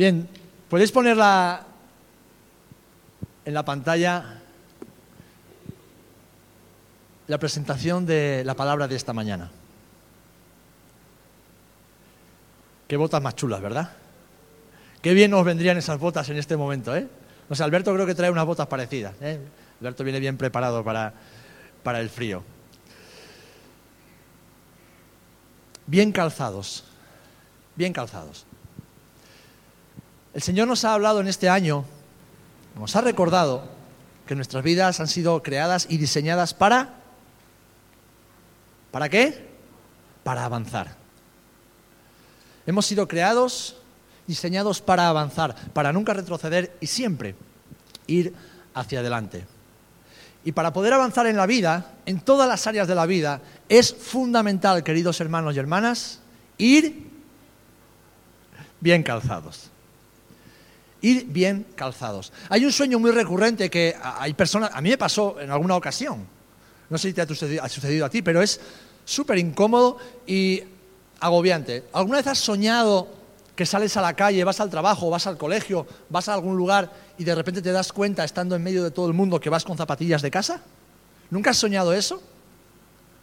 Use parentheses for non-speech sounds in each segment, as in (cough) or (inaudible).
Bien, podéis ponerla en la pantalla la presentación de la palabra de esta mañana. Qué botas más chulas, ¿verdad? Qué bien nos vendrían esas botas en este momento, ¿eh? O sea, Alberto creo que trae unas botas parecidas. ¿eh? Alberto viene bien preparado para, para el frío. Bien calzados, bien calzados. El Señor nos ha hablado en este año, nos ha recordado que nuestras vidas han sido creadas y diseñadas para... ¿Para qué? Para avanzar. Hemos sido creados, diseñados para avanzar, para nunca retroceder y siempre ir hacia adelante. Y para poder avanzar en la vida, en todas las áreas de la vida, es fundamental, queridos hermanos y hermanas, ir bien calzados ir bien calzados. Hay un sueño muy recurrente que hay personas, a mí me pasó en alguna ocasión, no sé si te ha sucedido, a ti, pero es súper incómodo y agobiante. ¿Alguna vez has soñado que sales a la calle, vas al trabajo, vas al colegio, vas a algún lugar y de repente te das cuenta, estando en medio de todo el mundo, que vas con zapatillas de casa? ¿Nunca has soñado eso?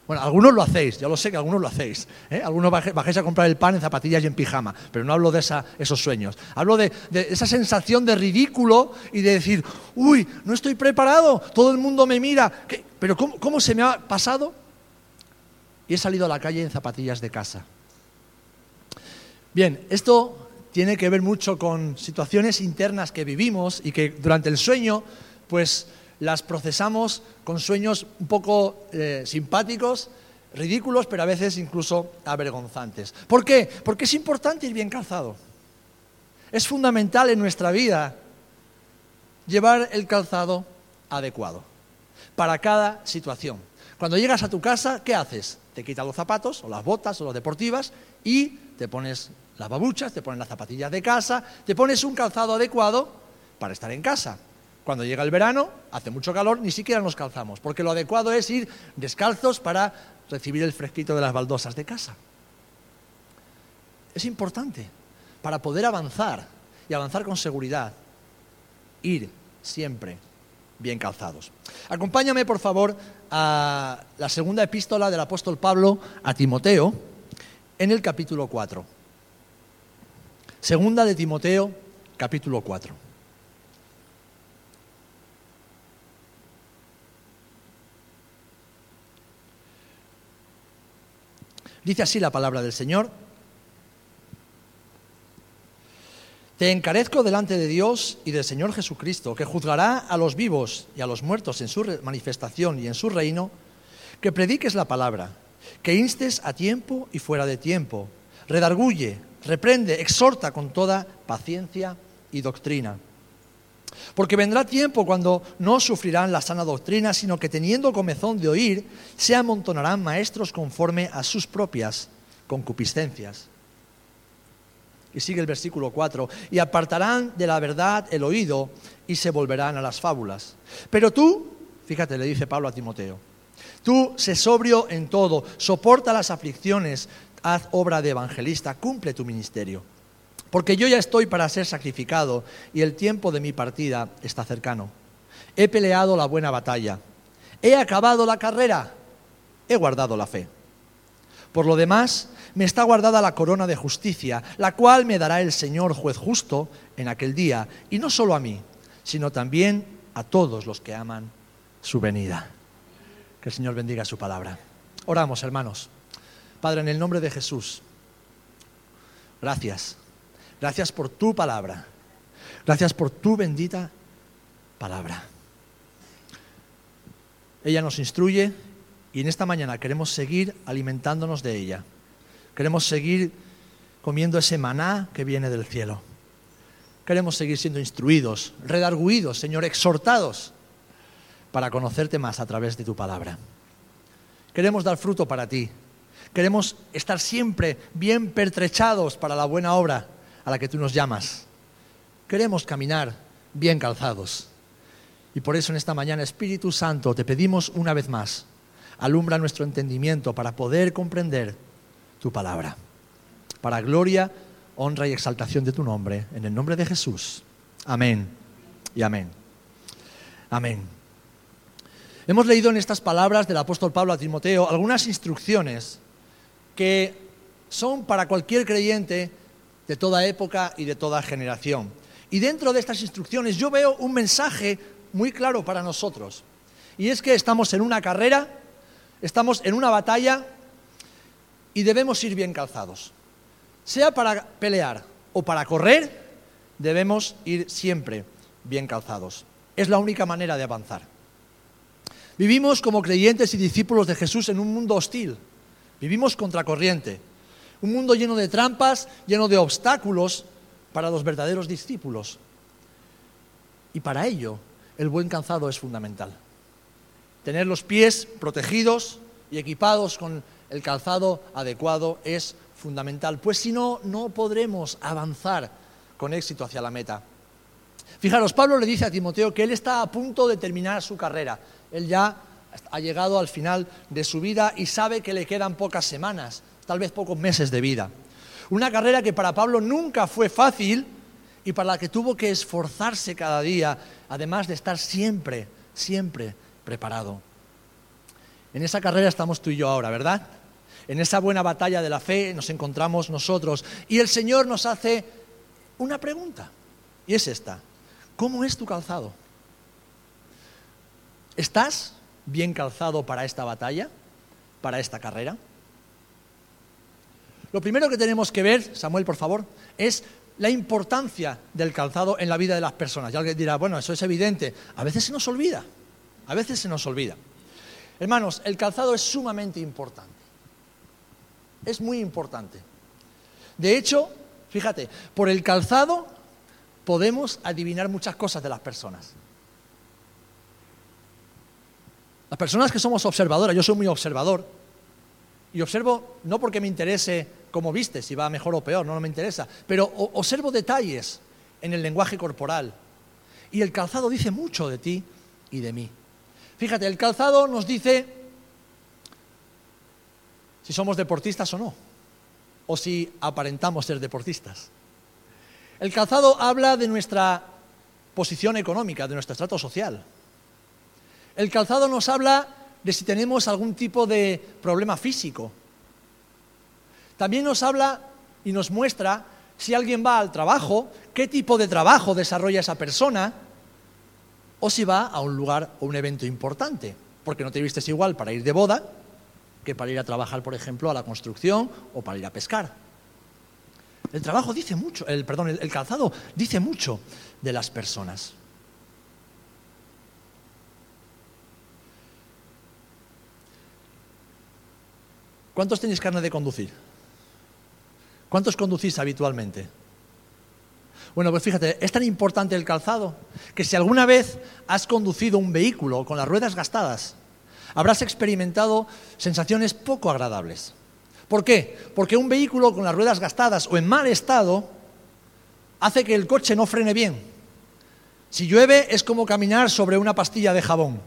Bueno, algunos lo hacéis, ya lo sé que algunos lo hacéis. ¿eh? Algunos bajéis a comprar el pan en zapatillas y en pijama, pero no hablo de esos sueños. Hablo de, esa sensación de ridículo y de decir, uy, no estoy preparado, todo el mundo me mira, pero ¿cómo, se me ha pasado? Y he salido a la calle en zapatillas de casa. Bien, esto tiene que ver mucho con situaciones internas que vivimos y que durante el sueño, pues las procesamos con sueños un poco eh, simpáticos, ridículos, pero a veces incluso avergonzantes. ¿Por qué? Porque es importante ir bien calzado. Es fundamental en nuestra vida llevar el calzado adecuado para cada situación. Cuando llegas a tu casa, ¿qué haces? Te quitas los zapatos o las botas o las deportivas y te pones las babuchas, te pones las zapatillas de casa, te pones un calzado adecuado para estar en casa. Cuando llega el verano, hace mucho calor, ni siquiera nos calzamos, porque lo adecuado es ir descalzos para recibir el fresquito de las baldosas de casa. Es importante para poder avanzar y avanzar con seguridad, ir siempre bien calzados. Acompáñame, por favor, a la segunda epístola del apóstol Pablo a Timoteo, en el capítulo 4. Segunda de Timoteo, capítulo 4. Dice así la palabra del Señor. Te encarezco delante de Dios y del Señor Jesucristo, que juzgará a los vivos y a los muertos en su manifestación y en su reino, que prediques la palabra, que instes a tiempo y fuera de tiempo, redarguye, reprende, exhorta con toda paciencia y doctrina. Porque vendrá tiempo cuando no sufrirán la sana doctrina, sino que teniendo comezón de oír, se amontonarán maestros conforme a sus propias concupiscencias. Y sigue el versículo 4, y apartarán de la verdad el oído y se volverán a las fábulas. Pero tú, fíjate, le dice Pablo a Timoteo, tú sé sobrio en todo, soporta las aflicciones, haz obra de evangelista, cumple tu ministerio. Porque yo ya estoy para ser sacrificado y el tiempo de mi partida está cercano. He peleado la buena batalla, he acabado la carrera, he guardado la fe. Por lo demás, me está guardada la corona de justicia, la cual me dará el Señor juez justo en aquel día, y no solo a mí, sino también a todos los que aman su venida. Que el Señor bendiga su palabra. Oramos, hermanos. Padre, en el nombre de Jesús, gracias Gracias por tu palabra. Gracias por tu bendita palabra. Ella nos instruye y en esta mañana queremos seguir alimentándonos de ella. Queremos seguir comiendo ese maná que viene del cielo. Queremos seguir siendo instruidos, redarguidos, Señor, exhortados para conocerte más a través de tu palabra. Queremos dar fruto para ti. Queremos estar siempre bien pertrechados para la buena obra a la que tú nos llamas. Queremos caminar bien calzados. Y por eso en esta mañana, Espíritu Santo, te pedimos una vez más, alumbra nuestro entendimiento para poder comprender tu palabra, para gloria, honra y exaltación de tu nombre, en el nombre de Jesús. Amén y amén. Amén. Hemos leído en estas palabras del apóstol Pablo a Timoteo algunas instrucciones que son para cualquier creyente de toda época y de toda generación. Y dentro de estas instrucciones yo veo un mensaje muy claro para nosotros. Y es que estamos en una carrera, estamos en una batalla y debemos ir bien calzados. Sea para pelear o para correr, debemos ir siempre bien calzados. Es la única manera de avanzar. Vivimos como creyentes y discípulos de Jesús en un mundo hostil. Vivimos contracorriente. Un mundo lleno de trampas, lleno de obstáculos para los verdaderos discípulos. Y para ello, el buen calzado es fundamental. Tener los pies protegidos y equipados con el calzado adecuado es fundamental, pues si no, no podremos avanzar con éxito hacia la meta. Fijaros, Pablo le dice a Timoteo que él está a punto de terminar su carrera. Él ya ha llegado al final de su vida y sabe que le quedan pocas semanas, tal vez pocos meses de vida. Una carrera que para Pablo nunca fue fácil y para la que tuvo que esforzarse cada día, además de estar siempre, siempre preparado. En esa carrera estamos tú y yo ahora, ¿verdad? En esa buena batalla de la fe nos encontramos nosotros y el Señor nos hace una pregunta y es esta. ¿Cómo es tu calzado? ¿Estás bien calzado para esta batalla? ¿Para esta carrera? Lo primero que tenemos que ver, Samuel, por favor, es la importancia del calzado en la vida de las personas. Y alguien dirá, bueno, eso es evidente. A veces se nos olvida. A veces se nos olvida. Hermanos, el calzado es sumamente importante. Es muy importante. De hecho, fíjate, por el calzado podemos adivinar muchas cosas de las personas. Las personas que somos observadoras, yo soy muy observador, y observo no porque me interese cómo viste, si va mejor o peor, no, me interesa, pero observo detalles en el lenguaje corporal. Y el calzado dice mucho de ti y de mí. Fíjate, el calzado nos dice si somos deportistas o no, o si aparentamos ser deportistas. El calzado habla de nuestra posición económica, de nuestro estrato social. El calzado nos habla de si tenemos algún tipo de problema físico. También nos habla y nos muestra si alguien va al trabajo, qué tipo de trabajo desarrolla esa persona, o si va a un lugar o un evento importante, porque no te vistes igual para ir de boda que para ir a trabajar, por ejemplo, a la construcción o para ir a pescar. El trabajo dice mucho, el, perdón, el, calzado dice mucho de las personas. ¿Cuántos tenéis carne de conducir? ¿Cuántos conducís habitualmente? Bueno, pues fíjate, es tan importante el calzado que si alguna vez has conducido un vehículo con las ruedas gastadas, habrás experimentado sensaciones poco agradables. ¿Por qué? Porque un vehículo con las ruedas gastadas o en mal estado hace que el coche no frene bien. Si llueve es como caminar sobre una pastilla de jabón.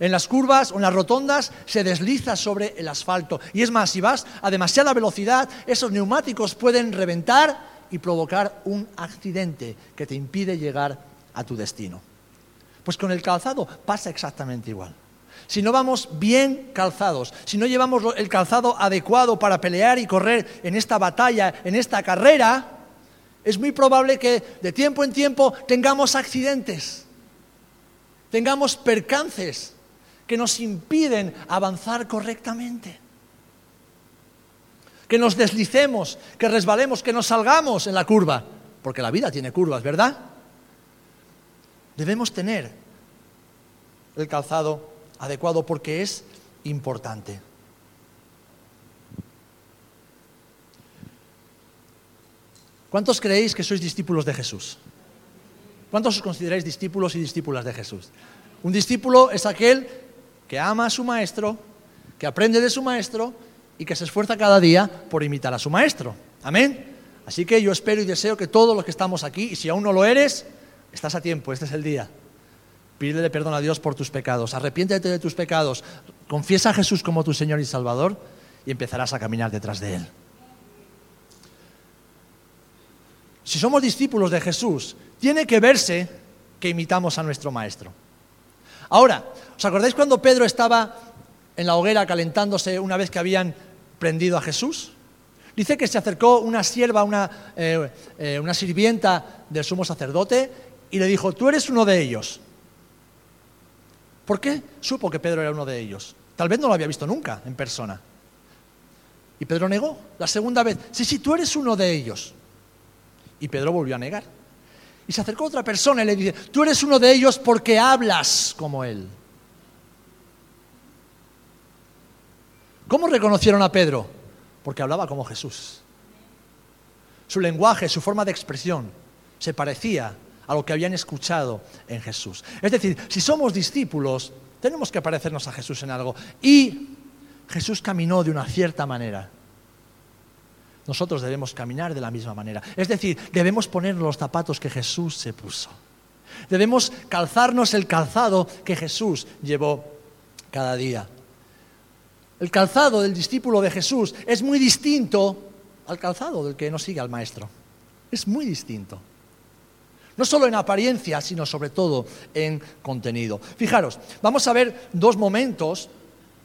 En las curvas o en las rotondas se desliza sobre el asfalto. Y es más, si vas a demasiada velocidad, esos neumáticos pueden reventar y provocar un accidente que te impide llegar a tu destino. Pues con el calzado pasa exactamente igual. Si no vamos bien calzados, si no llevamos el calzado adecuado para pelear y correr en esta batalla, en esta carrera, es muy probable que de tiempo en tiempo tengamos accidentes, tengamos percances que nos impiden avanzar correctamente que nos deslicemos, que resbalemos, que nos salgamos en la curva, porque la vida tiene curvas, ¿verdad? Debemos tener el calzado adecuado porque es importante. ¿Cuántos creéis que sois discípulos de Jesús? ¿Cuántos os consideráis discípulos y discípulas de Jesús? Un discípulo es aquel que ama a su maestro, que aprende de su maestro y que se esfuerza cada día por imitar a su maestro. Amén. Así que yo espero y deseo que todos los que estamos aquí, y si aún no lo eres, estás a tiempo, este es el día. Pídele perdón a Dios por tus pecados, arrepiéntete de tus pecados, confiesa a Jesús como tu Señor y Salvador y empezarás a caminar detrás de Él. si somos discípulos de Jesús, tiene que verse que imitamos a nuestro Maestro. Ahora, ¿os acordáis cuando Pedro estaba en la hoguera calentándose una vez que habían prendido a Jesús? Dice que se acercó una sierva, una, eh, eh, una sirvienta del sumo sacerdote y le dijo, tú eres uno de ellos. ¿Por qué supo que Pedro era uno de ellos? Tal vez no lo había visto nunca en persona. Y Pedro negó la segunda vez, sí, sí, tú eres uno de ellos. Y Pedro volvió a negar. Y se acercó otra persona y le dice, tú eres uno de ellos porque hablas como él. ¿Cómo reconocieron a Pedro? Porque hablaba como Jesús. Su lenguaje, su forma de expresión se parecía a lo que habían escuchado en Jesús. Es decir, si somos discípulos, tenemos que parecernos a Jesús en algo. Y Jesús caminó de una cierta manera. Nosotros debemos caminar de la misma manera. Es decir, debemos poner los zapatos que Jesús se puso. Debemos calzarnos el calzado que Jesús llevó cada día. El calzado del discípulo de Jesús es muy distinto al calzado del que no sigue al Maestro. Es muy distinto. No solo en apariencia, sino sobre todo en contenido. Fijaros, vamos a ver dos momentos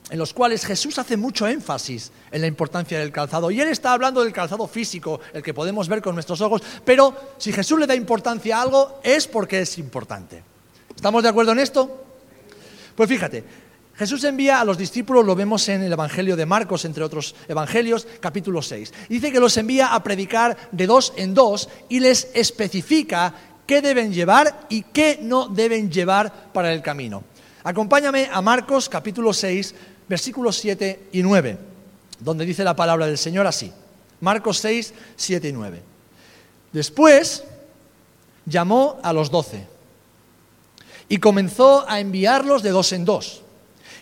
en los cuales Jesús hace mucho énfasis en la importancia del calzado. Y él está hablando del calzado físico, el que podemos ver con nuestros ojos, pero si Jesús le da importancia a algo es porque es importante. ¿Estamos de acuerdo en esto? Pues fíjate, Jesús envía a los discípulos, lo vemos en el Evangelio de Marcos, entre otros evangelios, capítulo 6. Dice que los envía a predicar de dos en dos y les especifica qué deben llevar y qué no deben llevar para el camino. Acompáñame a Marcos capítulo 6, versículos 7 y 9, donde dice la palabra del Señor así. Marcos 6, 7 y 9. Después llamó a los doce y comenzó a enviarlos de dos en dos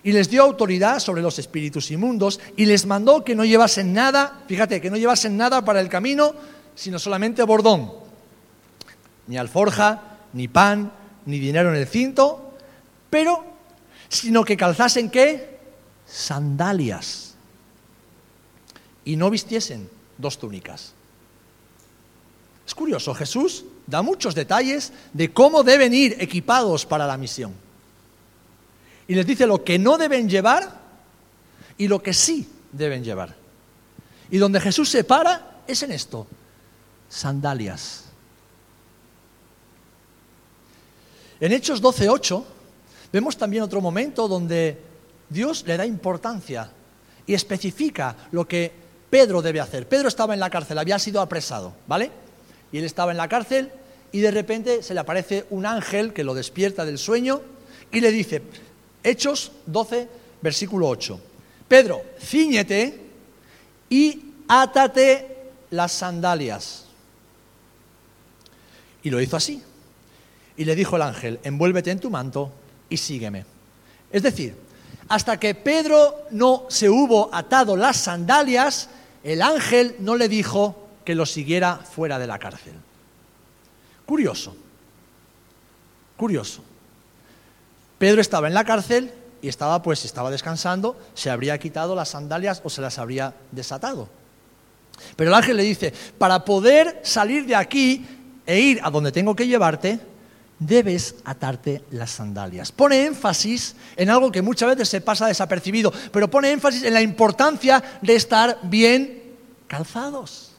y les dio autoridad sobre los espíritus inmundos y les mandó que no llevasen nada, fíjate, que no llevasen nada para el camino, sino solamente bordón, ni alforja, ni pan, ni dinero en el cinto, pero, sino que calzasen qué? Sandalias. Y no vistiesen dos túnicas. Es curioso, Jesús da muchos detalles de cómo deben ir equipados para la misión y les dice lo que no deben llevar y lo que sí deben llevar. Y donde Jesús se para es en esto, sandalias. En Hechos 12.8 vemos también otro momento donde Dios le da importancia y especifica lo que Pedro debe hacer. Pedro estaba en la cárcel, había sido apresado, ¿vale? Y él estaba en la cárcel y de repente se le aparece un ángel que lo despierta del sueño y le dice, Hechos 12, versículo 8. Pedro, ciñete y átate las sandalias. Y lo hizo así. Y le dijo el ángel, envuélvete en tu manto y sígueme. Es decir, hasta que Pedro no se hubo atado las sandalias, el ángel no le dijo que lo siguiera fuera de la cárcel. Curioso, curioso. Pedro estaba en la cárcel y estaba pues estaba descansando, se habría quitado las sandalias o se las habría desatado. Pero el ángel le dice, para poder salir de aquí e ir a donde tengo que llevarte, debes atarte las sandalias. Pone énfasis en algo que muchas veces se pasa desapercibido, pero pone énfasis en la importancia de estar bien calzados,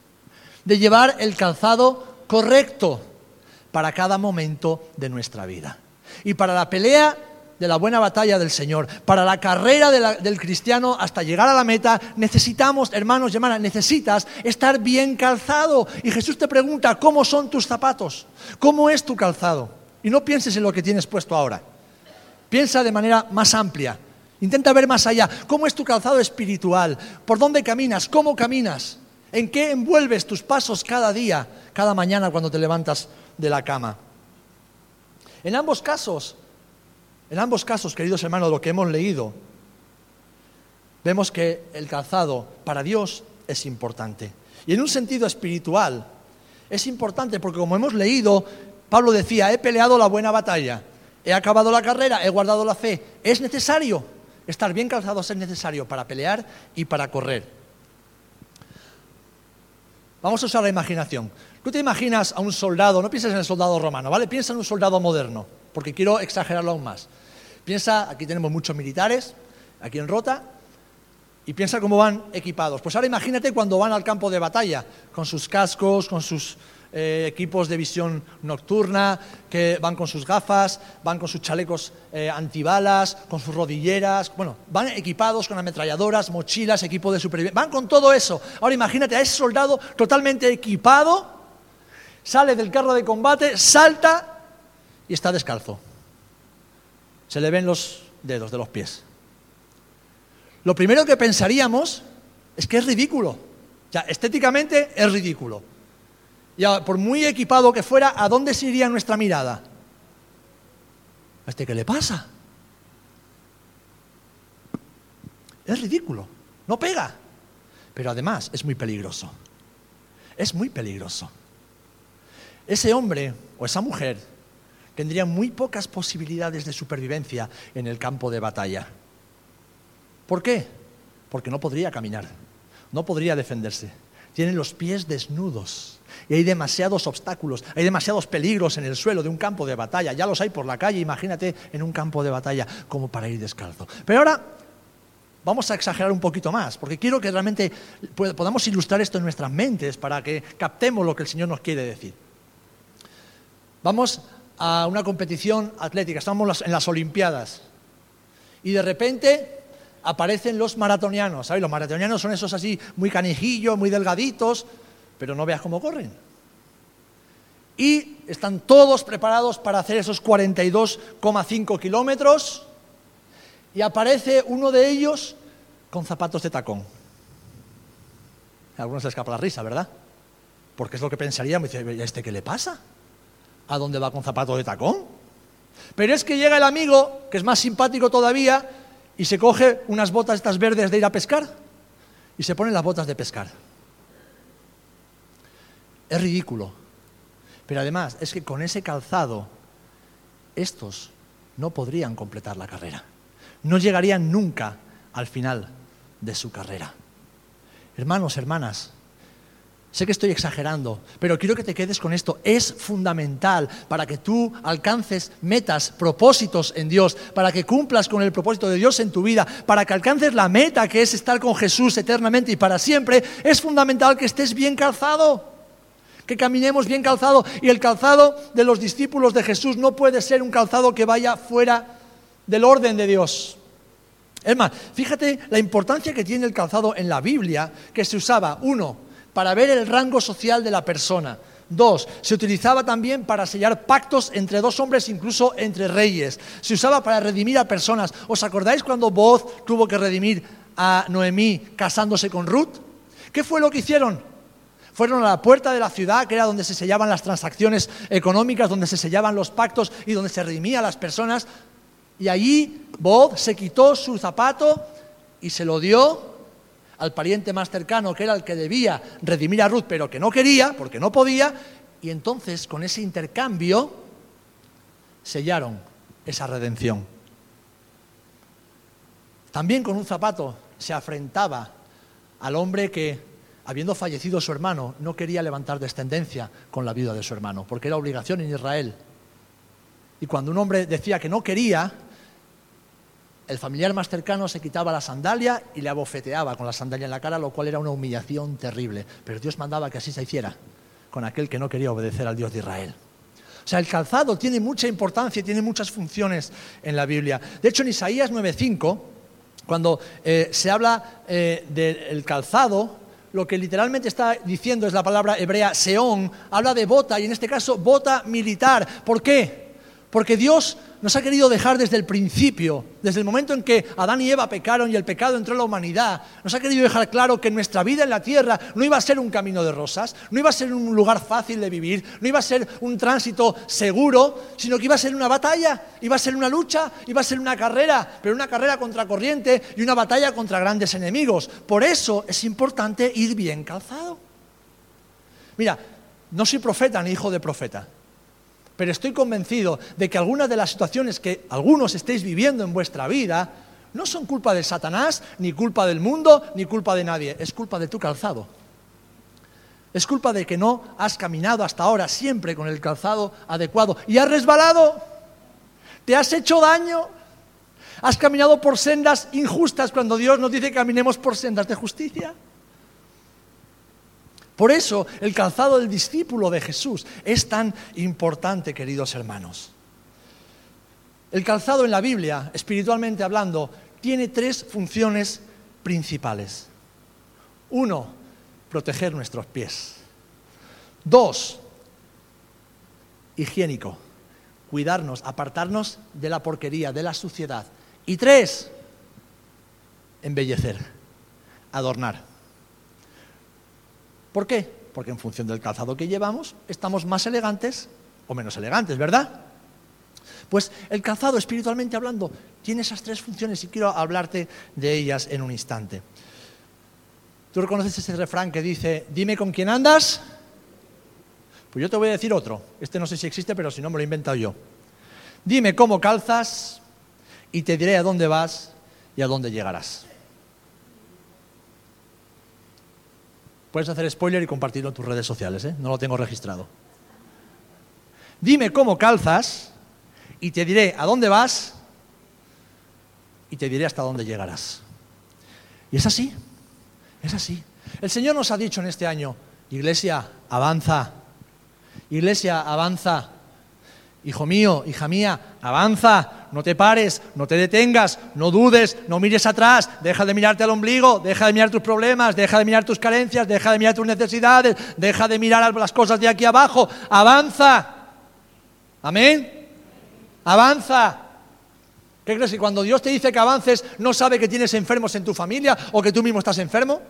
de llevar el calzado correcto para cada momento de nuestra vida. Y para la pelea de la buena batalla del Señor, para la carrera del cristiano hasta llegar a la meta, necesitamos, hermanos y hermanas, necesitas estar bien calzado. Y Jesús te pregunta, ¿cómo son tus zapatos? ¿Cómo es tu calzado? Y no pienses en lo que tienes puesto ahora. Piensa de manera más amplia. Intenta ver más allá. ¿Cómo es tu calzado espiritual? ¿Por dónde caminas? ¿Cómo caminas? ¿En qué envuelves tus pasos cada día, cada mañana cuando te levantas de la cama? En ambos casos, en ambos casos, queridos hermanos, lo que hemos leído, vemos que el calzado para Dios es importante. Y en un sentido espiritual, es importante porque como hemos leído, Pablo decía, he peleado la buena batalla, he acabado la carrera, he guardado la fe. Es necesario, estar bien calzado es necesario para pelear y para correr. Vamos a usar la imaginación. Tú te imaginas a un soldado, no pienses en el soldado romano, ¿vale? Piensa en un soldado moderno, porque quiero exagerarlo aún más. Piensa, aquí tenemos muchos militares, aquí en Rota, y piensa cómo van equipados. Pues ahora imagínate cuando van al campo de batalla, con sus cascos, con sus eh, equipos de visión nocturna, que van con sus gafas, van con sus chalecos eh, antibalas, con sus rodilleras, bueno, van equipados con ametralladoras, mochilas, equipo de supervivencia, van con todo eso. Ahora imagínate a ese soldado totalmente equipado, sale del carro de combate, salta y está descalzo. Se le ven los dedos de los pies. Lo primero que pensaríamos es que es ridículo. Ya, estéticamente es ridículo. Ya, por muy equipado que fuera, ¿a dónde se iría nuestra mirada? ¿A este qué le pasa? Es ridículo, no pega. Pero además es muy peligroso. Es muy peligroso. Ese hombre o esa mujer tendría muy pocas posibilidades de supervivencia en el campo de batalla. ¿Por qué? Porque no podría caminar, no podría defenderse. Tienen los pies desnudos y hay demasiados obstáculos, hay demasiados peligros en el suelo de un campo de batalla. Ya los hay por la calle, imagínate en un campo de batalla como para ir descalzo. Pero ahora vamos a exagerar un poquito más, porque quiero que realmente podamos ilustrar esto en nuestras mentes para que captemos lo que el Señor nos quiere decir. Vamos a una competición atlética, estamos en las Olimpiadas, y de repente aparecen los maratonianos. ¿sabes? Los maratonianos son esos así muy canijillos, muy delgaditos, pero no veas cómo corren. Y están todos preparados para hacer esos 42,5 kilómetros y aparece uno de ellos con zapatos de tacón. A algunos se escapa la risa, ¿verdad? Porque es lo que pensaríamos, ¿y este qué le pasa? ¿A dónde va con zapatos de tacón? Pero es que llega el amigo, que es más simpático todavía, y se coge unas botas estas verdes de ir a pescar y se pone las botas de pescar. Es ridículo. Pero además es que con ese calzado estos no podrían completar la carrera. No llegarían nunca al final de su carrera. Hermanos, hermanas, Sé que estoy exagerando, pero quiero que te quedes con esto. Es fundamental para que tú alcances metas, propósitos en Dios, para que cumplas con el propósito de Dios en tu vida, para que alcances la meta que es estar con Jesús eternamente y para siempre. Es fundamental que estés bien calzado, que caminemos bien calzado. Y el calzado de los discípulos de Jesús no puede ser un calzado que vaya fuera del orden de Dios. Es más, fíjate la importancia que tiene el calzado en la Biblia, que se usaba, uno, para ver el rango social de la persona. Dos, se utilizaba también para sellar pactos entre dos hombres, incluso entre reyes. Se usaba para redimir a personas. ¿Os acordáis cuando Boz tuvo que redimir a Noemí casándose con Ruth? ¿Qué fue lo que hicieron? Fueron a la puerta de la ciudad, que era donde se sellaban las transacciones económicas, donde se sellaban los pactos y donde se redimía a las personas. Y allí Boz se quitó su zapato y se lo dio al pariente más cercano, que era el que debía redimir a Ruth, pero que no quería, porque no podía, y entonces con ese intercambio sellaron esa redención. También con un zapato se afrentaba al hombre que, habiendo fallecido su hermano, no quería levantar descendencia con la vida de su hermano, porque era obligación en Israel. Y cuando un hombre decía que no quería, el familiar más cercano se quitaba la sandalia y le abofeteaba con la sandalia en la cara, lo cual era una humillación terrible. Pero Dios mandaba que así se hiciera con aquel que no quería obedecer al Dios de Israel. O sea, el calzado tiene mucha importancia y tiene muchas funciones en la Biblia. De hecho, en Isaías 9:5, cuando eh, se habla eh, del calzado, lo que literalmente está diciendo es la palabra hebrea seón, habla de bota y en este caso bota militar. ¿Por qué? Porque Dios nos ha querido dejar desde el principio, desde el momento en que Adán y Eva pecaron y el pecado entró en la humanidad, nos ha querido dejar claro que nuestra vida en la tierra no iba a ser un camino de rosas, no iba a ser un lugar fácil de vivir, no iba a ser un tránsito seguro, sino que iba a ser una batalla, iba a ser una lucha, iba a ser una carrera, pero una carrera contra corriente y una batalla contra grandes enemigos. Por eso es importante ir bien calzado. Mira, no soy profeta ni hijo de profeta. Pero estoy convencido de que algunas de las situaciones que algunos estéis viviendo en vuestra vida no son culpa de Satanás, ni culpa del mundo, ni culpa de nadie. Es culpa de tu calzado. Es culpa de que no has caminado hasta ahora siempre con el calzado adecuado y has resbalado. Te has hecho daño. Has caminado por sendas injustas cuando Dios nos dice que caminemos por sendas de justicia. Por eso el calzado del discípulo de Jesús es tan importante, queridos hermanos. El calzado en la Biblia, espiritualmente hablando, tiene tres funciones principales. Uno, proteger nuestros pies. Dos, higiénico, cuidarnos, apartarnos de la porquería, de la suciedad. Y tres, embellecer, adornar. ¿Por qué? Porque en función del calzado que llevamos, estamos más elegantes o menos elegantes, ¿verdad? Pues el calzado, espiritualmente hablando, tiene esas tres funciones y quiero hablarte de ellas en un instante. ¿Tú reconoces ese refrán que dice, dime con quién andas? Pues yo te voy a decir otro. Este no sé si existe, pero si no me lo he inventado yo. Dime cómo calzas y te diré a dónde vas y a dónde llegarás. Puedes hacer spoiler y compartirlo en tus redes sociales, ¿eh? no lo tengo registrado. Dime cómo calzas y te diré a dónde vas y te diré hasta dónde llegarás. Y es así, es así. El Señor nos ha dicho en este año, iglesia, avanza, iglesia, avanza, hijo mío, hija mía, avanza, no te pares, no te detengas, no dudes, no mires atrás, deja de mirarte al ombligo, deja de mirar tus problemas, deja de mirar tus carencias, deja de mirar tus necesidades, deja de mirar las cosas de aquí abajo, avanza. Amén. Avanza. ¿Qué crees? que cuando Dios te dice que avances, no sabe que tienes enfermos en tu familia o que tú mismo estás enfermo?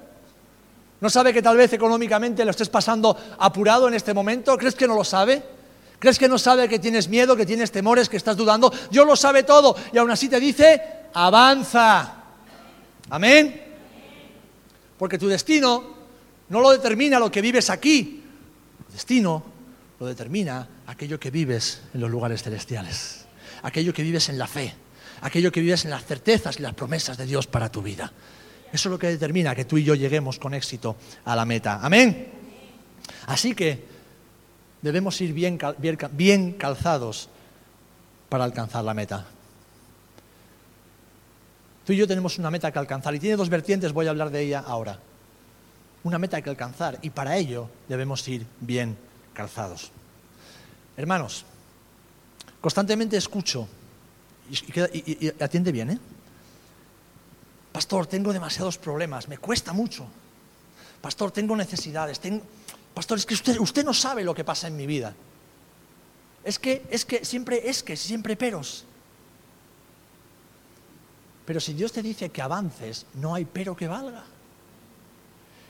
¿No sabe que tal vez económicamente lo estés pasando apurado en este momento? ¿Crees que no lo sabe? ¿Crees que no sabe que tienes miedo, que tienes temores, que estás dudando? Dios lo sabe todo y aún así te dice, avanza. Amén. Porque tu destino no lo determina lo que vives aquí. Tu destino lo determina aquello que vives en los lugares celestiales aquello que vives en la fe, aquello que vives en las certezas y las promesas de Dios para tu vida. Eso es lo que determina que tú y yo lleguemos con éxito a la meta. Amén. Así que debemos ir bien, calzados para alcanzar la meta. Tú y yo tenemos una meta que alcanzar y tiene dos vertientes, voy a hablar de ella ahora. Una meta que alcanzar y para ello debemos ir bien calzados. Hermanos, Constantemente escucho, y, atiende bien, ¿eh? Pastor, tengo demasiados problemas, me cuesta mucho. Pastor, tengo necesidades. Pastor, es que usted, no sabe lo que pasa en mi vida. Es que, es que, siempre es que, siempre peros. Pero si Dios te dice que avances, no hay pero que valga.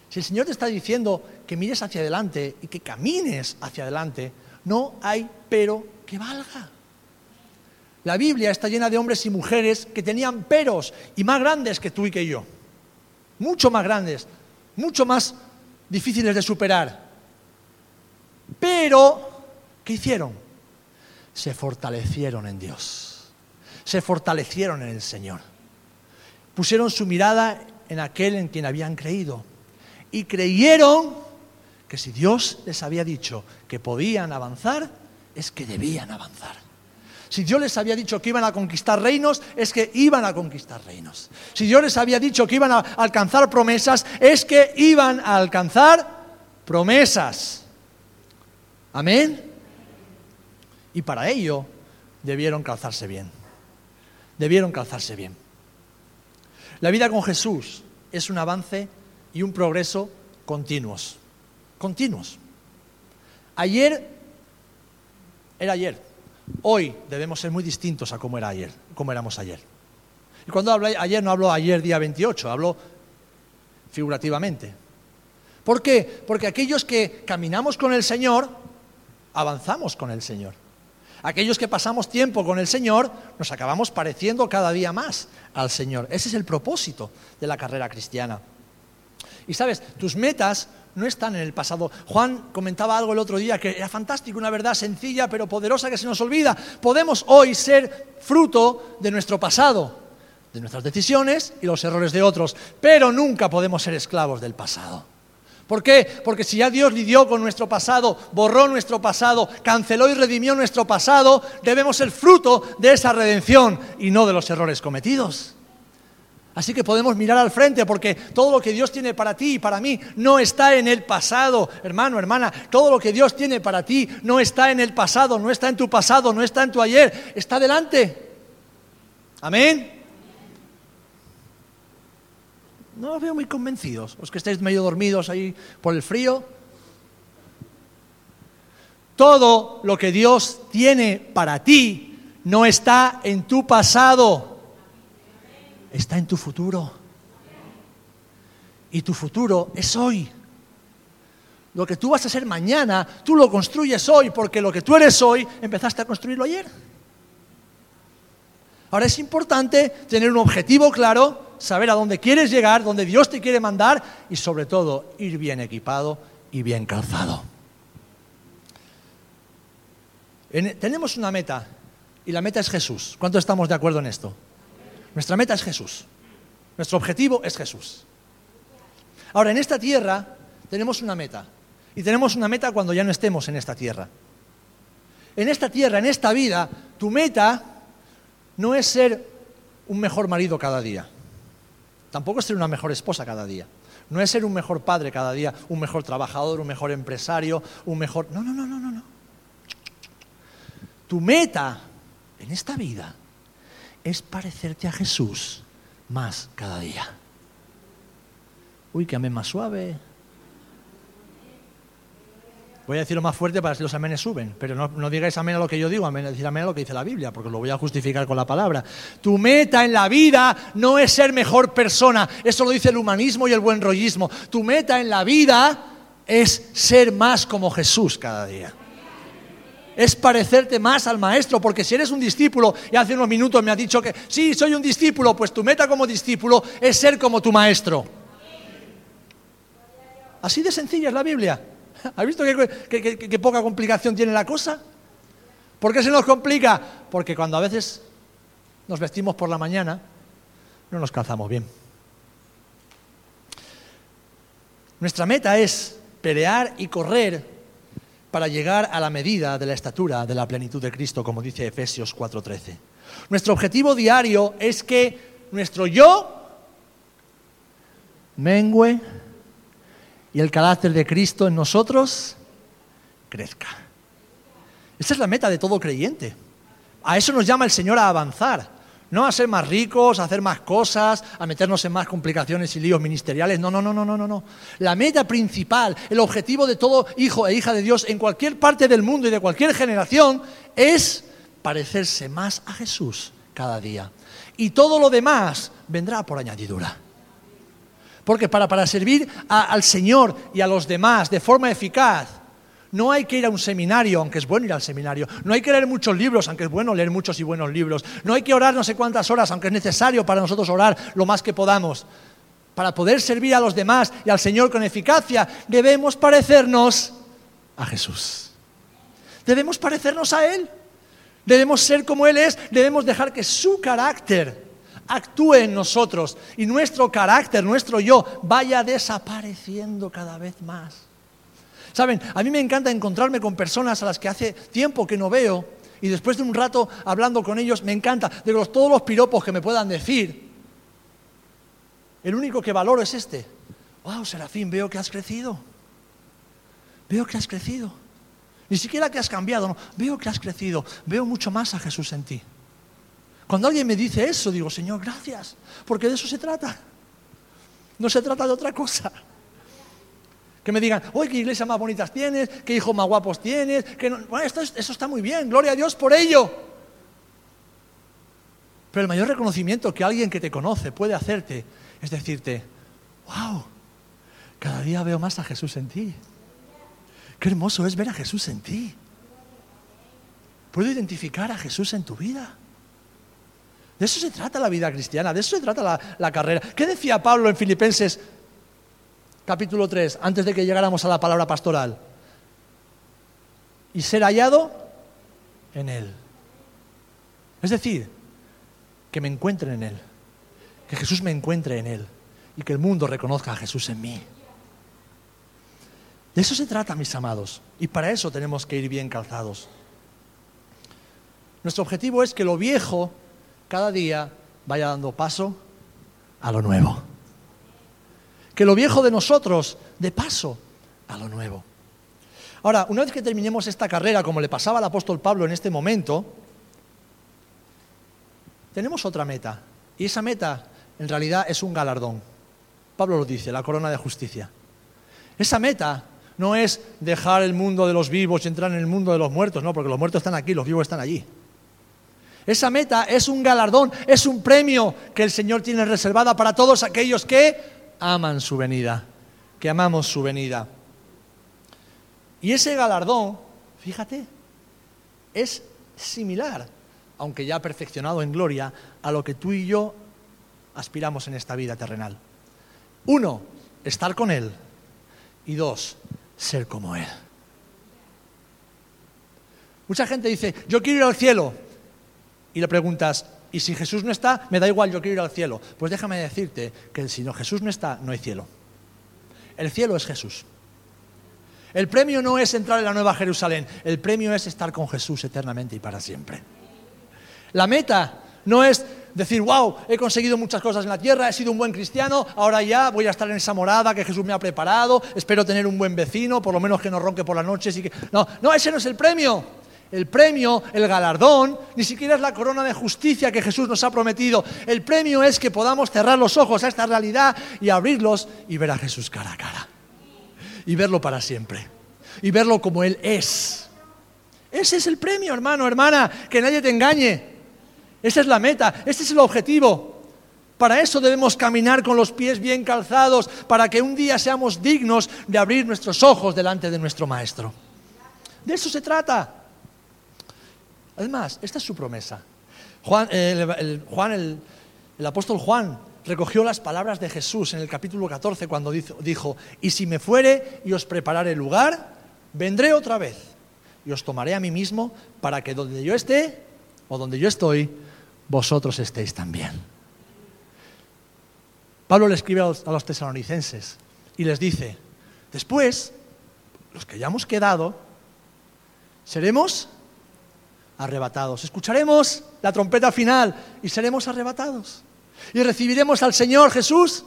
Si el Señor te está diciendo que mires hacia adelante y que camines hacia adelante, no hay pero que valga. La Biblia está llena de hombres y mujeres que tenían peros y más grandes que tú y que yo. Mucho más grandes, mucho más difíciles de superar. Pero, ¿qué hicieron? Se fortalecieron en Dios. Se fortalecieron en el Señor. Pusieron su mirada en aquel en quien habían creído. Y creyeron que si Dios les había dicho que podían avanzar, es que debían avanzar. Si Dios les había dicho que iban a conquistar reinos, es que iban a conquistar reinos. Si Dios les había dicho que iban a alcanzar promesas, es que iban a alcanzar promesas. Amén. Y para ello debieron calzarse bien. Debieron calzarse bien. La vida con Jesús es un avance y un progreso continuos. Continuos. Ayer era ayer. Hoy debemos ser muy distintos a cómo era ayer, cómo éramos ayer. Y cuando hablo ayer no hablo ayer día 28, hablo figurativamente. ¿Por qué? Porque aquellos que caminamos con el Señor, avanzamos con el Señor. Aquellos que pasamos tiempo con el Señor, nos acabamos pareciendo cada día más al Señor. Ese es el propósito de la carrera cristiana. Y sabes, tus metas no están en el pasado. Juan comentaba algo el otro día que era fantástico, una verdad sencilla pero poderosa que se nos olvida. Podemos hoy ser fruto de nuestro pasado, de nuestras decisiones y los errores de otros, pero nunca podemos ser esclavos del pasado. ¿Por qué? Porque si ya Dios lidió con nuestro pasado, borró nuestro pasado, canceló y redimió nuestro pasado, debemos ser fruto de esa redención y no de los errores cometidos. Así que podemos mirar al frente porque todo lo que Dios tiene para ti y para mí no está en el pasado, hermano, hermana. Todo lo que Dios tiene para ti no está en el pasado, no está en tu pasado, no está en tu ayer, está delante. Amén. No os veo muy convencidos, los que estáis medio dormidos ahí por el frío. Todo lo que Dios tiene para ti no está en tu pasado está en tu futuro. Y tu futuro es hoy. Lo que tú vas a ser mañana, tú lo construyes hoy, porque lo que tú eres hoy, empezaste a construirlo ayer. Ahora es importante tener un objetivo claro, saber a dónde quieres llegar, dónde Dios te quiere mandar y sobre todo ir bien equipado y bien calzado. tenemos una meta y la meta es Jesús. ¿Cuántos estamos de acuerdo en esto? Nuestra meta es Jesús. Nuestro objetivo es Jesús. Ahora, en esta tierra tenemos una meta. Y tenemos una meta cuando ya no estemos en esta tierra. En esta tierra, en esta vida, tu meta no es ser un mejor marido cada día. Tampoco es ser una mejor esposa cada día. No es ser un mejor padre cada día, un mejor trabajador, un mejor empresario, un mejor... No, no, no, no, no. no. Tu meta en esta vida es parecerte a Jesús más cada día. Uy, que amén más suave. Voy a decirlo más fuerte para que los amenes suben, pero no, digáis amén a lo que yo digo, amén, decir amén a lo que dice la Biblia, porque lo voy a justificar con la palabra. Tu meta en la vida no es ser mejor persona, eso lo dice el humanismo y el buen rollismo. Tu meta en la vida es ser más como Jesús cada día es parecerte más al maestro, porque si eres un discípulo, y hace unos minutos me ha dicho que sí, soy un discípulo, pues tu meta como discípulo es ser como tu maestro. Así de sencilla es la Biblia. (laughs) ¿Has visto qué, poca complicación tiene la cosa? ¿Por qué se nos complica? Porque cuando a veces nos vestimos por la mañana, no nos calzamos bien. Nuestra meta es pelear y correr para llegar a la medida de la estatura de la plenitud de Cristo, como dice Efesios 4:13. Nuestro objetivo diario es que nuestro yo mengue y el carácter de Cristo en nosotros crezca. Esa es la meta de todo creyente. A eso nos llama el Señor a avanzar. No a ser más ricos, a hacer más cosas, a meternos en más complicaciones y líos ministeriales. No, no, no, no, no, no. La meta principal, el objetivo de todo hijo e hija de Dios en cualquier parte del mundo y de cualquier generación es parecerse más a Jesús cada día. Y todo lo demás vendrá por añadidura. Porque para, para servir al Señor y a los demás de forma eficaz, no hay que ir a un seminario, aunque es bueno ir al seminario. No hay que leer muchos libros, aunque es bueno leer muchos y buenos libros. No hay que orar no sé cuántas horas, aunque es necesario para nosotros orar lo más que podamos. Para poder servir a los demás y al Señor con eficacia, debemos parecernos a Jesús. Debemos parecernos a Él. Debemos ser como Él es. Debemos dejar que su carácter actúe en nosotros y nuestro carácter, nuestro yo, vaya desapareciendo cada vez más. Saben, a mí me encanta encontrarme con personas a las que hace tiempo que no veo y después de un rato hablando con ellos, me encanta, de todos los piropos que me puedan decir. El único que valoro es este. Wow, Serafín, veo que has crecido. Veo que has crecido. Ni siquiera que has cambiado, no. Veo que has crecido. Veo mucho más a Jesús en ti. Cuando alguien me dice eso, digo, Señor, gracias, porque de eso se trata. No se trata de otra cosa. Que me digan, uy, qué iglesia más bonitas tienes, qué hijos más guapos tienes. Bueno, esto, eso está muy bien, gloria a Dios por ello. Pero el mayor reconocimiento que alguien que te conoce puede hacerte es decirte, wow, cada día veo más a Jesús en ti. Qué hermoso es ver a Jesús en ti. Puedo identificar a Jesús en tu vida. De eso se trata la vida cristiana, de eso se trata la, carrera. ¿Qué decía Pablo en Filipenses capítulo 3, antes de que llegáramos a la palabra pastoral. Y ser hallado en Él. Es decir, que me encuentren en Él. Que Jesús me encuentre en Él. Y que el mundo reconozca a Jesús en mí. De eso se trata, mis amados. Y para eso tenemos que ir bien calzados. Nuestro objetivo es que lo viejo cada día vaya dando paso a lo nuevo. Que lo viejo de nosotros dé paso a lo nuevo. Ahora, una vez que terminemos esta carrera, como le pasaba al apóstol Pablo en este momento, tenemos otra meta. Y esa meta, en realidad, es un galardón. Pablo lo dice, la corona de justicia. Esa meta no es dejar el mundo de los vivos y entrar en el mundo de los muertos, no, porque los muertos están aquí, los vivos están allí. Esa meta es un galardón, es un premio que el Señor tiene reservada para todos aquellos que aman su venida, que amamos su venida. Y ese galardón, fíjate, es similar, aunque ya perfeccionado en gloria, a lo que tú y yo aspiramos en esta vida terrenal. Uno, estar con Él. Y dos, ser como Él. Mucha gente dice, yo quiero ir al cielo. Y le preguntas, ¿y si Jesús no está? Me da igual, yo quiero ir al cielo. Pues déjame decirte que si no, Jesús no está, no hay cielo. El cielo es Jesús. El premio no es entrar en la Nueva Jerusalén, el premio es estar con Jesús eternamente y para siempre. La meta no es decir, wow, he conseguido muchas cosas en la tierra, he sido un buen cristiano, ahora ya voy a estar en esa morada que Jesús me ha preparado, espero tener un buen vecino, por lo menos que no ronque por las noches y que... No, no, ese no es el premio. El premio, el galardón, ni siquiera es la corona de justicia que Jesús nos ha prometido. El premio es que podamos cerrar los ojos a esta realidad y abrirlos y ver a Jesús cara a cara. Y verlo para siempre. Y verlo como Él es. Ese es el premio, hermano, hermana, que nadie te engañe. Esa es la meta, ese es el objetivo. Para eso debemos caminar con los pies bien calzados, para que un día seamos dignos de abrir nuestros ojos delante de nuestro Maestro. De eso se trata. Además, esta es su promesa. Juan, el, apóstol Juan recogió las palabras de Jesús en el capítulo 14 cuando dijo, y si me fuere y os prepararé lugar, vendré otra vez y os tomaré a mí mismo para que donde yo esté o donde yo estoy, vosotros estéis también. Pablo le escribe a los, tesalonicenses y les dice, después, los que hayamos quedado, seremos arrebatados. Escucharemos la trompeta final y seremos arrebatados. Y recibiremos al Señor Jesús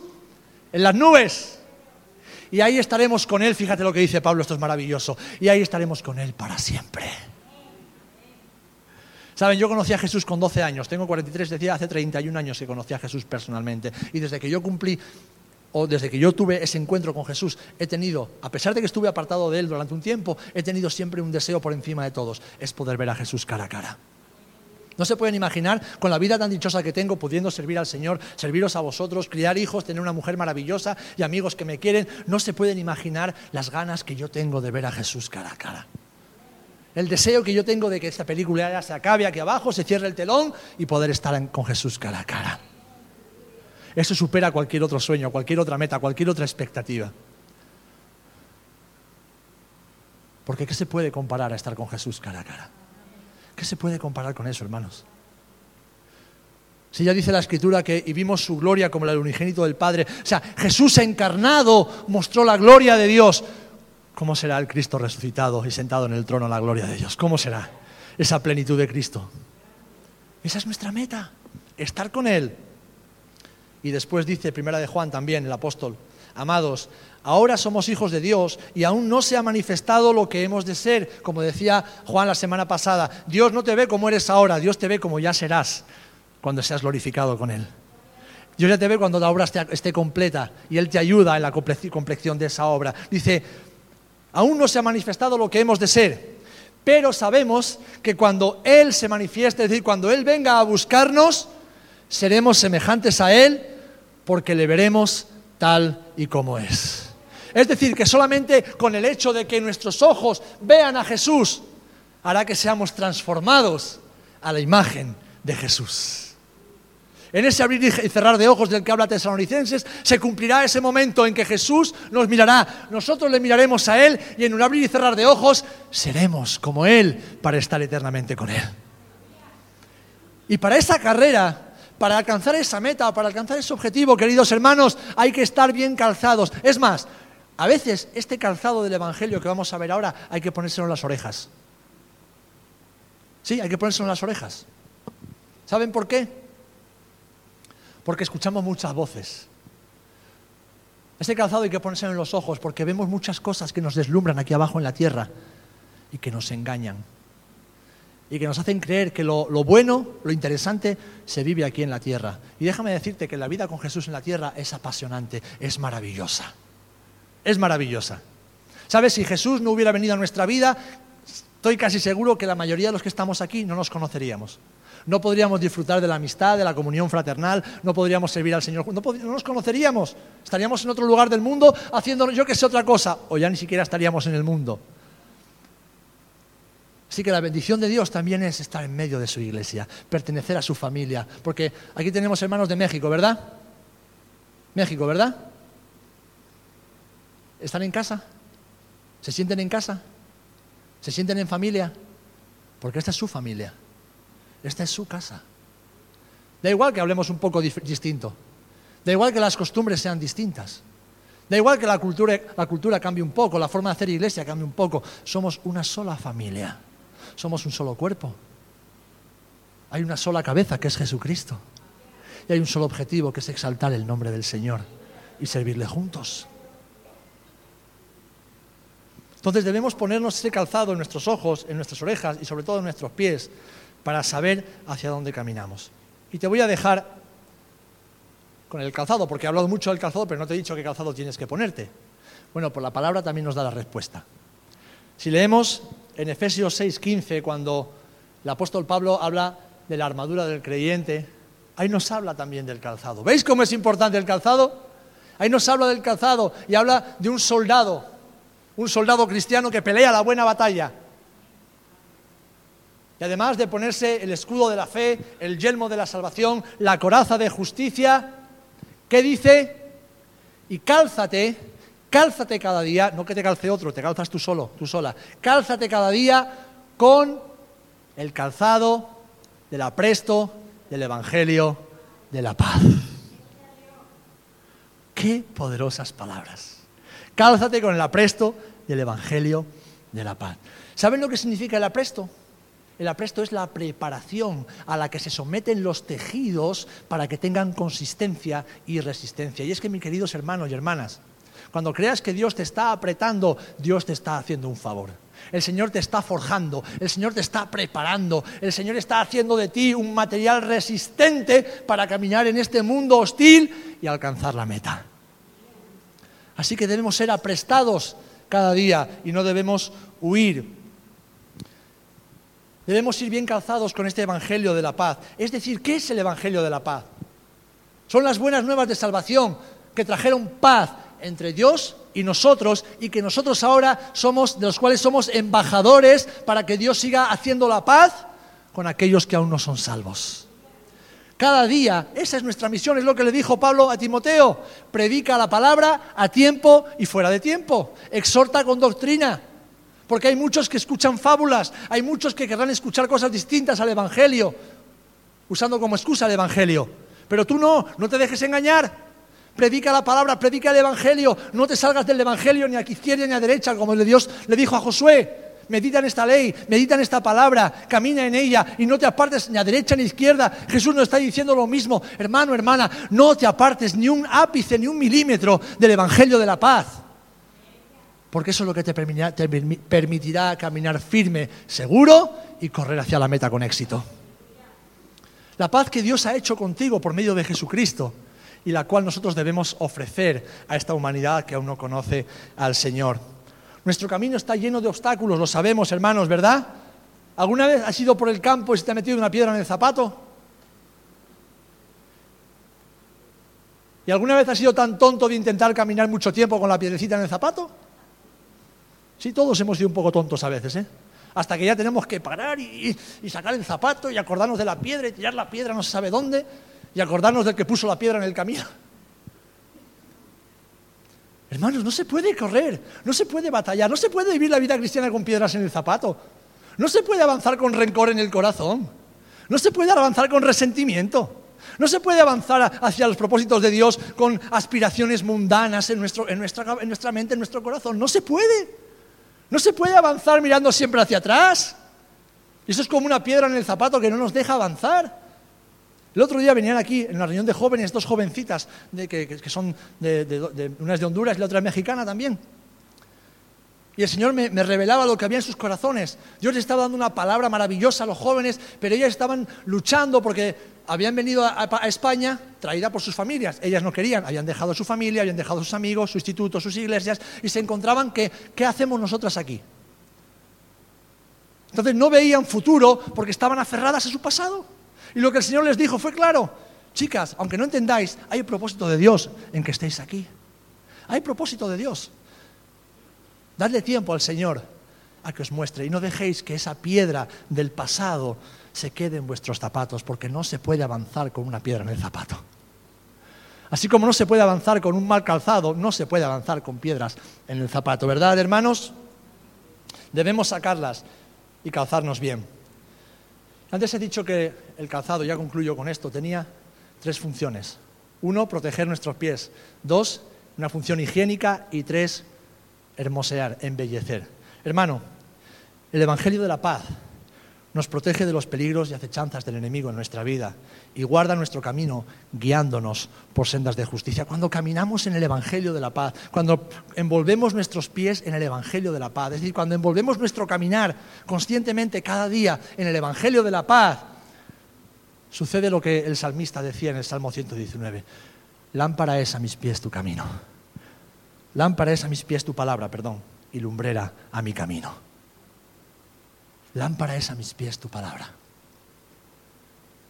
en las nubes. Y ahí estaremos con Él, fíjate lo que dice Pablo, esto es maravilloso. Y ahí estaremos con Él para siempre. Saben, yo conocí a Jesús con 12 años, tengo 43, decía, hace 31 años que conocí a Jesús personalmente. Y desde que yo cumplí, o desde que yo tuve ese encuentro con Jesús, he tenido, a pesar de que estuve apartado de Él durante un tiempo, he tenido siempre un deseo por encima de todos, es poder ver a Jesús cara a cara. No se pueden imaginar, con la vida tan dichosa que tengo, pudiendo servir al Señor, serviros a vosotros, criar hijos, tener una mujer maravillosa y amigos que me quieren, no se pueden imaginar las ganas que yo tengo de ver a Jesús cara a cara el deseo que yo tengo de que esta película ya se acabe aquí abajo, se cierre el telón y poder estar con Jesús cara a cara. Eso supera cualquier otro sueño, cualquier otra meta, cualquier otra expectativa. Porque ¿qué se puede comparar a estar con Jesús cara a cara? ¿Qué se puede comparar con eso, hermanos? Si ya dice la escritura que y vimos su gloria como la del unigénito del Padre, o sea, Jesús encarnado mostró la gloria de Dios. ¿Cómo será el Cristo resucitado y sentado en el trono la gloria de Dios? ¿Cómo será esa plenitud de Cristo? Esa es nuestra meta, estar con Él. Y después dice, primera de Juan también, el apóstol, amados, ahora somos hijos de Dios y aún no se ha manifestado lo que hemos de ser. Como decía Juan la semana pasada, Dios no te ve como eres ahora, Dios te ve como ya serás cuando seas glorificado con Él. Dios ya te ve cuando la obra esté, completa y Él te ayuda en la complexión de esa obra. Dice, Aún no se ha manifestado lo que hemos de ser, pero sabemos que cuando Él se manifieste, es decir, cuando Él venga a buscarnos, seremos semejantes a Él porque le veremos tal y como es. Es decir, que solamente con el hecho de que nuestros ojos vean a Jesús hará que seamos transformados a la imagen de Jesús. En ese abrir y cerrar de ojos del que habla Tesalonicenses, se cumplirá ese momento en que Jesús nos mirará, nosotros le miraremos a Él y en un abrir y cerrar de ojos seremos como Él para estar eternamente con Él. Y para esa carrera, para alcanzar esa meta, para alcanzar ese objetivo, queridos hermanos, hay que estar bien calzados. Es más, A veces este calzado del Evangelio que vamos a ver ahora hay que ponérselo en las orejas. Sí, hay que ponérselo en las orejas. ¿Saben por qué? Porque escuchamos muchas voces. Este calzado hay que ponérselo en los ojos porque vemos muchas cosas que nos deslumbran aquí abajo en la tierra y que nos engañan. Y que nos hacen creer que lo, bueno, lo interesante, se vive aquí en la tierra. Y déjame decirte que la vida con Jesús en la tierra es apasionante, es maravillosa es maravillosa. ¿Sabes? Si Jesús no hubiera venido a nuestra vida, estoy casi seguro que la mayoría de los que estamos aquí no nos conoceríamos. No podríamos disfrutar de la amistad, de la comunión fraternal, no podríamos servir al Señor, no, no nos conoceríamos. Estaríamos en otro lugar del mundo haciendo yo que sé otra cosa, o ya ni siquiera estaríamos en el mundo. Así que la bendición de Dios también es estar en medio de su iglesia, pertenecer a su familia, porque aquí tenemos hermanos de México, ¿verdad? México, ¿verdad? ¿Están en casa? ¿Se sienten en casa? ¿Se sienten en familia? Porque esta es su familia. Esta es su casa. Da igual que hablemos un poco distinto. Da igual que las costumbres sean distintas. Da igual que la cultura, la cultura cambie un poco, la forma de hacer iglesia cambie un poco. Somos una sola familia. Somos un solo cuerpo. Hay una sola cabeza que es Jesucristo. Y hay un solo objetivo que es exaltar el nombre del Señor y servirle juntos. Entonces debemos ponernos ese calzado en nuestros ojos, en nuestras orejas y sobre todo en nuestros pies para saber hacia dónde caminamos. Y te voy a dejar con el calzado, porque he hablado mucho del calzado, pero no te he dicho qué calzado tienes que ponerte. Bueno, pues la palabra también nos da la respuesta. Si leemos en Efesios 6:15, cuando el apóstol Pablo habla de la armadura del creyente, ahí nos habla también del calzado. ¿Veis cómo es importante el calzado? Ahí nos habla del calzado y habla de un soldado un soldado cristiano que pelea la buena batalla. Y además de ponerse el escudo de la fe, el yelmo de la salvación, la coraza de justicia, ¿qué dice? Y cálzate, cálzate cada día, no que te calce otro, te calzas tú solo, tú sola, cálzate cada día con el calzado del apresto del Evangelio de la paz. Qué poderosas palabras. Cálzate con el apresto del Evangelio de la paz. ¿Saben lo que significa el apresto? El apresto es la preparación a la que se someten los tejidos para que tengan consistencia y resistencia. Y es que, mis queridos hermanos y hermanas, cuando creas que Dios te está apretando, Dios te está haciendo un favor. El Señor te está forjando, el Señor te está preparando, el Señor está haciendo de ti un material resistente para caminar en este mundo hostil y alcanzar la meta. Así que debemos ser aprestados cada día y no debemos huir. Debemos ir bien calzados con este Evangelio de la paz. Es decir, ¿qué es el Evangelio de la paz? Son las buenas nuevas de salvación que trajeron paz entre Dios y nosotros y que nosotros ahora somos, de los cuales somos embajadores para que Dios siga haciendo la paz con aquellos que aún no son salvos. Cada día, esa es nuestra misión, es lo que le dijo Pablo a Timoteo. Predica la palabra a tiempo y fuera de tiempo. Exhorta con doctrina. Porque hay muchos que escuchan fábulas, hay muchos que querrán escuchar cosas distintas al Evangelio, usando como excusa el Evangelio. Pero tú no, no te dejes engañar. Predica la palabra, predica el Evangelio. No te salgas del Evangelio ni a izquierda ni a derecha, como Dios le dijo a Josué. Medita en esta ley, medita en esta palabra, camina en ella y no te apartes ni a derecha ni a izquierda. Jesús nos está diciendo lo mismo. Hermano, hermana, no te apartes ni un ápice, ni un milímetro del Evangelio de la paz. Porque eso es lo que te permitirá, te permitirá caminar firme, seguro y correr hacia la meta con éxito. La paz que Dios ha hecho contigo por medio de Jesucristo y la cual nosotros debemos ofrecer a esta humanidad que aún no conoce al Señor. Nuestro camino está lleno de obstáculos, lo sabemos, hermanos, ¿verdad? ¿Alguna vez has ido por el campo y se te ha metido una piedra en el zapato? ¿Y alguna vez has sido tan tonto de intentar caminar mucho tiempo con la piedrecita en el zapato? Sí, todos hemos sido un poco tontos a veces, ¿eh? Hasta que ya tenemos que parar y, y, sacar el zapato y acordarnos de la piedra y tirar la piedra no se sabe dónde y acordarnos del que puso la piedra en el camino. Hermanos, no se puede correr, no se puede batallar, no se puede vivir la vida cristiana con piedras en el zapato, no se puede avanzar con rencor en el corazón, no se puede avanzar con resentimiento, No se puede avanzar hacia los propósitos de Dios con aspiraciones mundanas en, nuestro, en, nuestra, en nuestra mente, en nuestro corazón. No se puede. No se puede avanzar mirando siempre hacia atrás. Y eso es como una piedra en el zapato que no nos deja avanzar. El otro día venían aquí, en la reunión de jóvenes, dos jovencitas, que, son de, de, una es de Honduras y la otra es mexicana también. Y el Señor me, revelaba lo que había en sus corazones. Dios les estaba dando una palabra maravillosa a los jóvenes, pero ellas estaban luchando porque habían venido a, España traída por sus familias. Ellas no querían, habían dejado su familia, habían dejado sus amigos, su instituto, sus iglesias, y se encontraban que, ¿qué hacemos nosotras aquí? Entonces no veían futuro porque estaban aferradas a su pasado. Y lo que el Señor les dijo fue claro, chicas, aunque no entendáis, hay propósito de Dios en que estéis aquí. Hay propósito de Dios. Dadle tiempo al Señor a que os muestre y no dejéis que esa piedra del pasado se quede en vuestros zapatos, porque no se puede avanzar con una piedra en el zapato. Así como no se puede avanzar con un mal calzado, no se puede avanzar con piedras en el zapato, ¿verdad, hermanos? Debemos sacarlas y calzarnos bien. Antes he dicho que el calzado, ya concluyo con esto, tenía tres funciones. Uno, proteger nuestros pies. Dos, una función higiénica. Y tres, hermosear, embellecer. Hermano, el Evangelio de la Paz nos protege de los peligros y acechanzas del enemigo en nuestra vida y guarda nuestro camino guiándonos por sendas de justicia. Cuando caminamos en el Evangelio de la paz, cuando envolvemos nuestros pies en el Evangelio de la paz, es decir, cuando envolvemos nuestro caminar conscientemente cada día en el Evangelio de la paz, sucede lo que el salmista decía en el Salmo 119. Lámpara es a mis pies tu camino. Lámpara es a mis pies tu palabra, perdón, y lumbrera a mi camino. Lámpara es a mis pies tu palabra.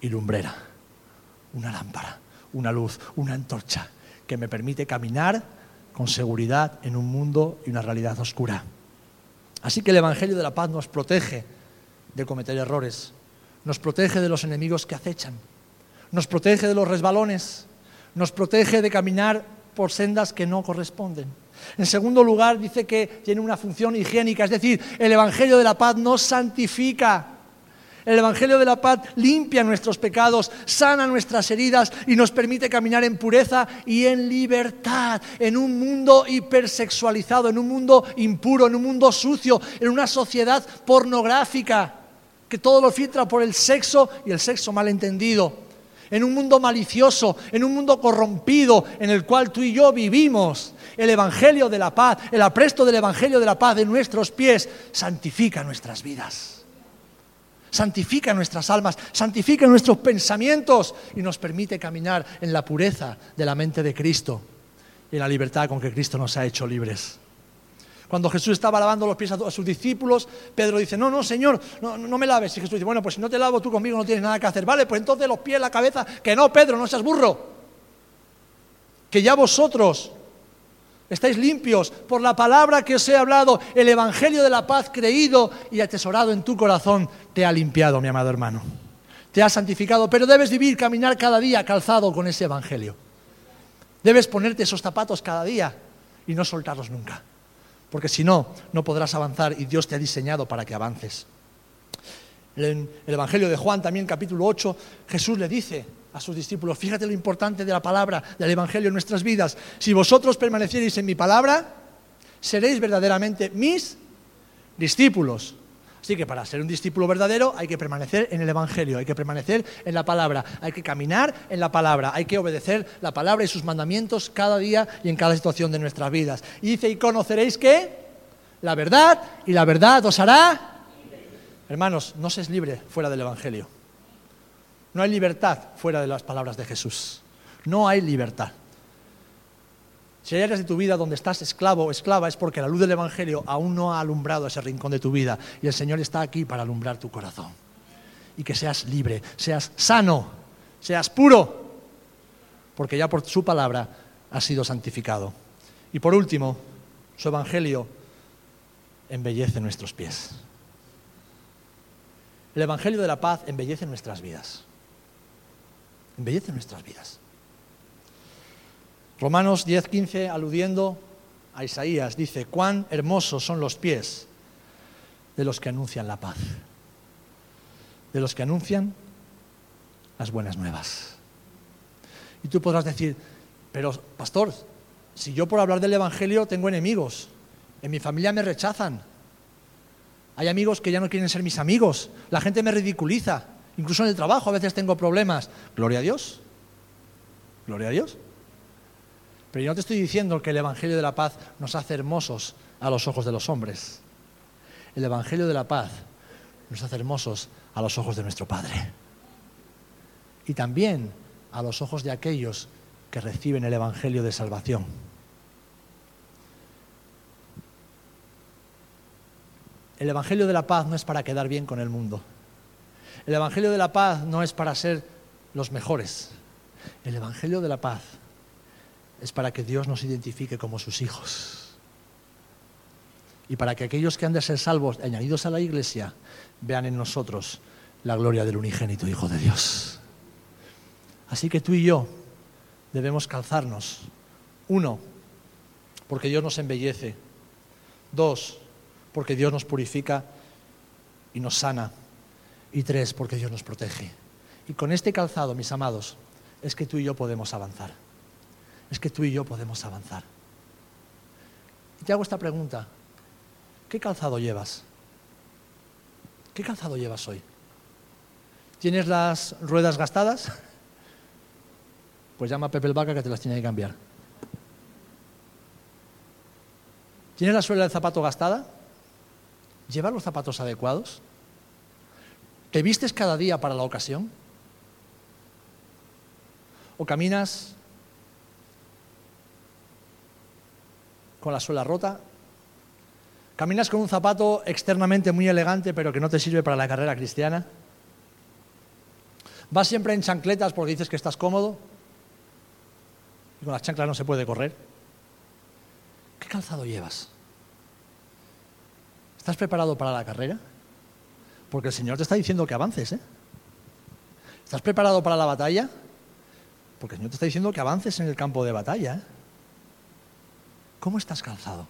Y lumbrera, una lámpara, una luz, una antorcha que me permite caminar con seguridad en un mundo y una realidad oscura. Así que el Evangelio de la Paz nos protege de cometer errores, nos protege de los enemigos que acechan, nos protege de los resbalones, nos protege de caminar por sendas que no corresponden. En segundo lugar, dice que tiene una función higiénica, es decir, el Evangelio de la paz nos santifica. El Evangelio de la paz limpia nuestros pecados, sana nuestras heridas y nos permite caminar en pureza y en libertad, en un mundo hipersexualizado, en un mundo impuro, en un mundo sucio, en una sociedad pornográfica que todo lo filtra por el sexo y el sexo malentendido, en un mundo malicioso, en un mundo corrompido en el cual tú y yo vivimos el Evangelio de la paz, el apresto del Evangelio de la paz de nuestros pies, santifica nuestras vidas. Santifica nuestras almas, santifica nuestros pensamientos y nos permite caminar en la pureza de la mente de Cristo y en la libertad con que Cristo nos ha hecho libres. Cuando Jesús estaba lavando los pies a sus discípulos, Pedro dice, no, no, Señor, no, no, me laves. Y Jesús dice, bueno, pues si no te lavo tú conmigo no tienes nada que hacer. Vale, pues entonces los pies, la cabeza, que no, Pedro, no seas burro. Que ya vosotros Estáis limpios por la palabra que os he hablado. El Evangelio de la paz creído y atesorado en tu corazón te ha limpiado, mi amado hermano. Te ha santificado, pero debes vivir, caminar cada día calzado con ese Evangelio. Debes ponerte esos zapatos cada día y no soltarlos nunca. Porque si no, no podrás avanzar y Dios te ha diseñado para que avances. En el Evangelio de Juan, también capítulo 8, Jesús le dice a sus discípulos, fíjate lo importante de la palabra, del Evangelio en nuestras vidas. Si vosotros permaneciereis en mi palabra, seréis verdaderamente mis discípulos. Así que para ser un discípulo verdadero hay que permanecer en el Evangelio, hay que permanecer en la palabra, hay que caminar en la palabra, hay que obedecer la palabra y sus mandamientos cada día y en cada situación de nuestras vidas. Y dice, y conoceréis que la verdad y la verdad os hará... Hermanos, no se libre fuera del Evangelio. No hay libertad fuera de las palabras de Jesús. No hay libertad. Si hay áreas de tu vida donde estás esclavo o esclava es porque la luz del Evangelio aún no ha alumbrado ese rincón de tu vida y el Señor está aquí para alumbrar tu corazón. Y que seas libre, seas sano, seas puro, porque ya por su palabra has sido santificado. Y por último, su Evangelio embellece nuestros pies. El Evangelio de la paz embellece nuestras vidas embellece nuestras vidas. Romanos 10, 15, aludiendo a Isaías, dice, cuán hermosos son los pies de los que anuncian la paz, de los que anuncian las buenas nuevas. Y tú podrás decir, pero pastor, si yo por hablar del Evangelio tengo enemigos, en mi familia me rechazan, hay amigos que ya no quieren ser mis amigos, la gente me ridiculiza, incluso en el trabajo a veces tengo problemas. Gloria a Dios, gloria a Dios. Pero yo no te estoy diciendo que el Evangelio de la paz nos hace hermosos a los ojos de los hombres. El Evangelio de la paz nos hace hermosos a los ojos de nuestro Padre. Y también a los ojos de aquellos que reciben el Evangelio de salvación. El Evangelio de la paz no es para quedar bien con el mundo. El Evangelio de la paz no es para ser los mejores. El Evangelio de la paz es para que Dios nos identifique como sus hijos. Y para que aquellos que han de ser salvos, añadidos a la iglesia, vean en nosotros la gloria del unigénito Hijo de Dios. Así que tú y yo debemos calzarnos. Uno, porque Dios nos embellece. Dos, porque Dios nos purifica y nos sana. Y tres, porque Dios nos protege. Y con este calzado, mis amados, es que tú y yo podemos avanzar. Es que tú y yo podemos avanzar. Y te hago esta pregunta. ¿Qué calzado llevas? ¿Qué calzado llevas hoy? ¿Tienes las ruedas gastadas? Pues llama a Pepe el Vaca que te las tiene que cambiar. ¿Tienes la suela del zapato gastada? ¿Llevas los zapatos adecuados? ¿Te vistes cada día para la ocasión? ¿O caminas con la suela rota? ¿Caminas con un zapato externamente muy elegante pero que no te sirve para la carrera cristiana? ¿Vas siempre en chancletas porque dices que estás cómodo? Y con las chanclas no se puede correr. ¿Qué calzado llevas? ¿Estás preparado para la carrera? Porque el Señor te está diciendo que avances, ¿eh? ¿Estás preparado para la batalla? Porque el Señor te está diciendo que avances en el campo de batalla. ¿eh? ¿Cómo estás calzado?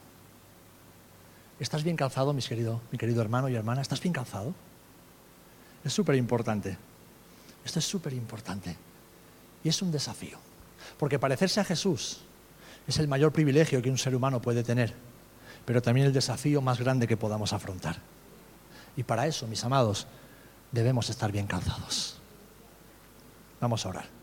¿Estás bien calzado, mi querido, mi querido hermano y hermana? ¿Estás bien calzado? Es súper importante. Esto es súper importante. Y es un desafío. Porque parecerse a Jesús es el mayor privilegio que un ser humano puede tener, pero también el desafío más grande que podamos afrontar. Y para eso, mis amados, debemos estar bien calzados. Vamos a orar.